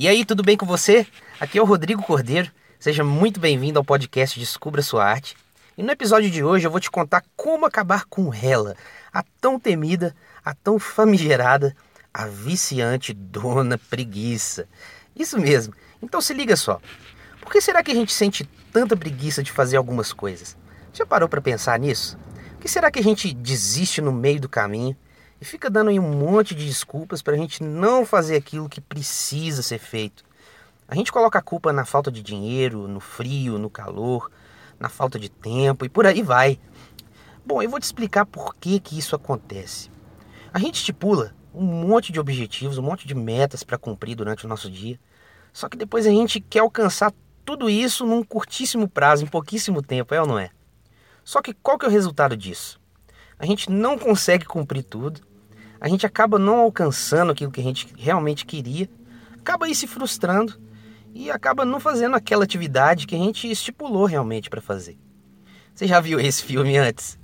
E aí, tudo bem com você? Aqui é o Rodrigo Cordeiro. Seja muito bem-vindo ao podcast Descubra Sua Arte. E no episódio de hoje eu vou te contar como acabar com ela, a tão temida, a tão famigerada, a viciante dona preguiça. Isso mesmo. Então se liga só. Por que será que a gente sente tanta preguiça de fazer algumas coisas? Já parou para pensar nisso? Por que será que a gente desiste no meio do caminho e fica dando aí um monte de desculpas para a gente não fazer aquilo que precisa ser feito. A gente coloca a culpa na falta de dinheiro, no frio, no calor, na falta de tempo e por aí vai. Bom, eu vou te explicar por que, que isso acontece. A gente estipula um monte de objetivos, um monte de metas para cumprir durante o nosso dia, só que depois a gente quer alcançar tudo isso num curtíssimo prazo, em pouquíssimo tempo, é ou não é? Só que qual que é o resultado disso? A gente não consegue cumprir tudo, a gente acaba não alcançando aquilo que a gente realmente queria, acaba aí se frustrando e acaba não fazendo aquela atividade que a gente estipulou realmente para fazer. Você já viu esse filme antes?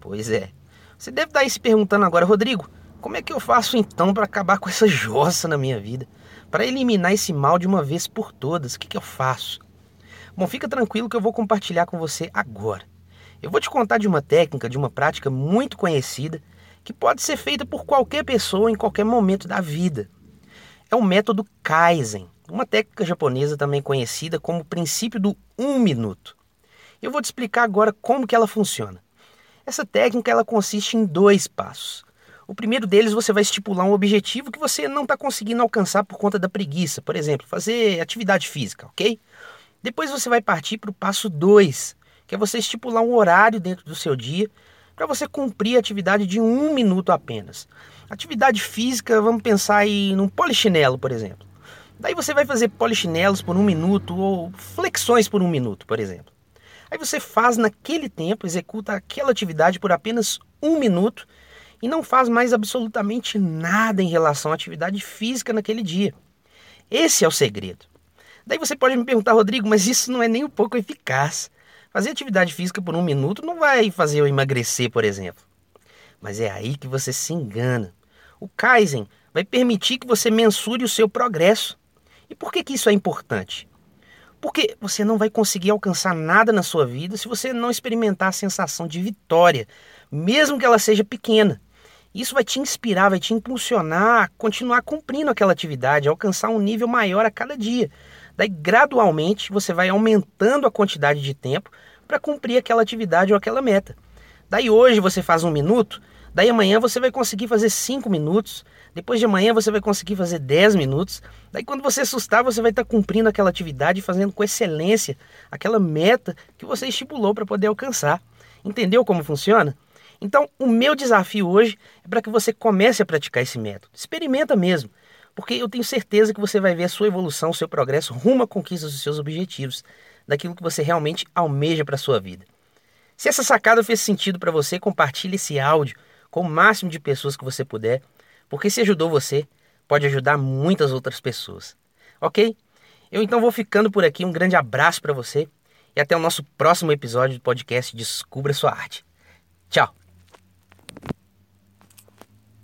Pois é. Você deve estar aí se perguntando agora, Rodrigo, como é que eu faço então para acabar com essa jossa na minha vida? Para eliminar esse mal de uma vez por todas, o que, que eu faço? Bom, fica tranquilo que eu vou compartilhar com você agora. Eu vou te contar de uma técnica, de uma prática muito conhecida que pode ser feita por qualquer pessoa em qualquer momento da vida. É o método Kaizen, uma técnica japonesa também conhecida como princípio do um minuto. Eu vou te explicar agora como que ela funciona. Essa técnica ela consiste em dois passos. O primeiro deles você vai estipular um objetivo que você não está conseguindo alcançar por conta da preguiça, por exemplo, fazer atividade física, ok? Depois você vai partir para o passo 2, que é você estipular um horário dentro do seu dia para você cumprir a atividade de um minuto apenas. Atividade física, vamos pensar aí num polichinelo, por exemplo. Daí você vai fazer polichinelos por um minuto ou flexões por um minuto, por exemplo. Aí você faz naquele tempo, executa aquela atividade por apenas um minuto e não faz mais absolutamente nada em relação à atividade física naquele dia. Esse é o segredo. Daí você pode me perguntar, Rodrigo, mas isso não é nem um pouco eficaz. Fazer atividade física por um minuto não vai fazer eu emagrecer, por exemplo. Mas é aí que você se engana. O Kaizen vai permitir que você mensure o seu progresso. E por que, que isso é importante? Porque você não vai conseguir alcançar nada na sua vida se você não experimentar a sensação de vitória, mesmo que ela seja pequena. Isso vai te inspirar, vai te impulsionar a continuar cumprindo aquela atividade, a alcançar um nível maior a cada dia. Daí, gradualmente, você vai aumentando a quantidade de tempo para cumprir aquela atividade ou aquela meta. Daí, hoje você faz um minuto, daí amanhã você vai conseguir fazer cinco minutos, depois de amanhã você vai conseguir fazer 10 minutos. Daí, quando você assustar, você vai estar tá cumprindo aquela atividade fazendo com excelência aquela meta que você estipulou para poder alcançar. Entendeu como funciona? Então, o meu desafio hoje é para que você comece a praticar esse método. Experimenta mesmo porque eu tenho certeza que você vai ver a sua evolução, o seu progresso rumo à conquista dos seus objetivos, daquilo que você realmente almeja para a sua vida. Se essa sacada fez sentido para você, compartilhe esse áudio com o máximo de pessoas que você puder, porque se ajudou você, pode ajudar muitas outras pessoas. Ok? Eu então vou ficando por aqui. Um grande abraço para você e até o nosso próximo episódio do podcast Descubra Sua Arte. Tchau!